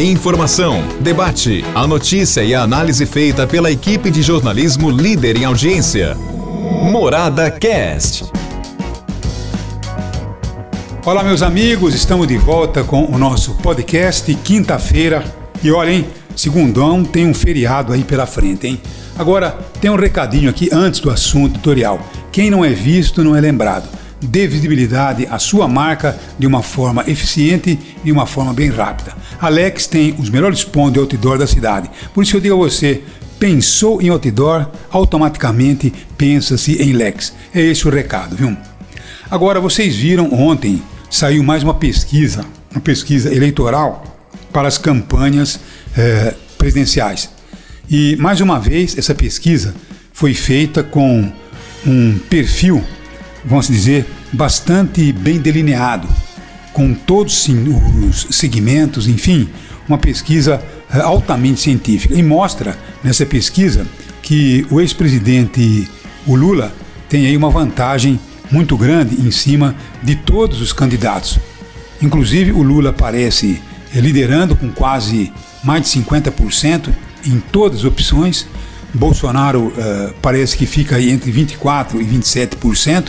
Informação, debate, a notícia e a análise feita pela equipe de jornalismo líder em audiência. Morada Cast. Olá, meus amigos, estamos de volta com o nosso podcast quinta-feira. E olhem, segundão tem um feriado aí pela frente, hein? Agora, tem um recadinho aqui antes do assunto tutorial. Quem não é visto não é lembrado. Dê visibilidade à sua marca de uma forma eficiente e de uma forma bem rápida. Alex tem os melhores pontos de outdoor da cidade. Por isso eu digo a você, pensou em outdoor, automaticamente pensa-se em Lex. É esse o recado, viu? Agora, vocês viram ontem, saiu mais uma pesquisa, uma pesquisa eleitoral para as campanhas eh, presidenciais. E mais uma vez, essa pesquisa foi feita com um perfil, vamos dizer, bastante bem delineado, com todos os segmentos, enfim, uma pesquisa eh, altamente científica. E mostra nessa pesquisa que o ex-presidente, o Lula, tem aí uma vantagem muito grande em cima de todos os candidatos. Inclusive, o Lula aparece eh, liderando com quase mais de 50% em todas as opções. Bolsonaro uh, parece que fica aí entre 24% e 27%.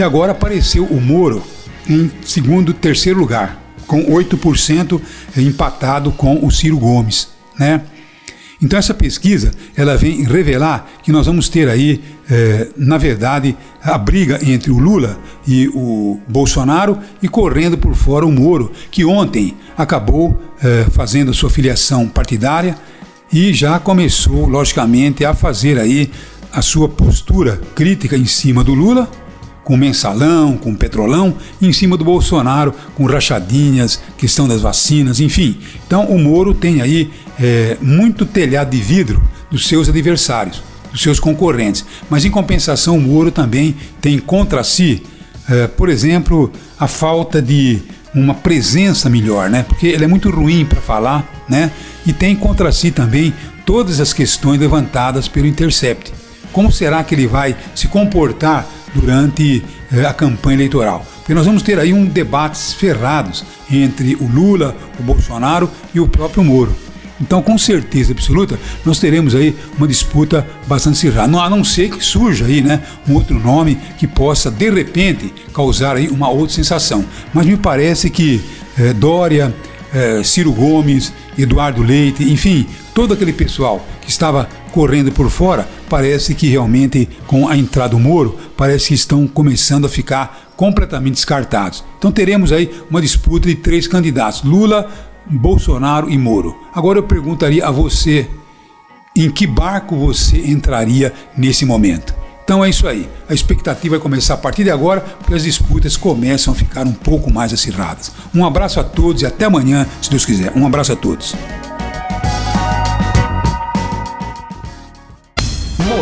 E agora apareceu o Moro em segundo, terceiro lugar, com 8% empatado com o Ciro Gomes, né? Então essa pesquisa ela vem revelar que nós vamos ter aí, eh, na verdade, a briga entre o Lula e o Bolsonaro e correndo por fora o Moro, que ontem acabou eh, fazendo a sua filiação partidária e já começou, logicamente, a fazer aí a sua postura crítica em cima do Lula, com mensalão, com petrolão, em cima do Bolsonaro, com rachadinhas, questão das vacinas, enfim. Então o Moro tem aí é, muito telhado de vidro dos seus adversários, dos seus concorrentes. Mas em compensação, o Moro também tem contra si, é, por exemplo, a falta de uma presença melhor, né? Porque ele é muito ruim para falar, né? E tem contra si também todas as questões levantadas pelo Intercept. Como será que ele vai se comportar durante eh, a campanha eleitoral? Porque nós vamos ter aí um debates ferrados entre o Lula, o Bolsonaro e o próprio Moro. Então, com certeza absoluta, nós teremos aí uma disputa bastante acirrada. A não ser que surja aí, né, um outro nome que possa, de repente, causar aí uma outra sensação. Mas me parece que é, Dória, é, Ciro Gomes, Eduardo Leite, enfim, todo aquele pessoal que estava correndo por fora, parece que realmente, com a entrada do Moro, parece que estão começando a ficar completamente descartados. Então teremos aí uma disputa de três candidatos: Lula, Bolsonaro e Moro. Agora eu perguntaria a você: em que barco você entraria nesse momento? Então é isso aí. A expectativa vai começar a partir de agora, porque as disputas começam a ficar um pouco mais acirradas. Um abraço a todos e até amanhã, se Deus quiser. Um abraço a todos.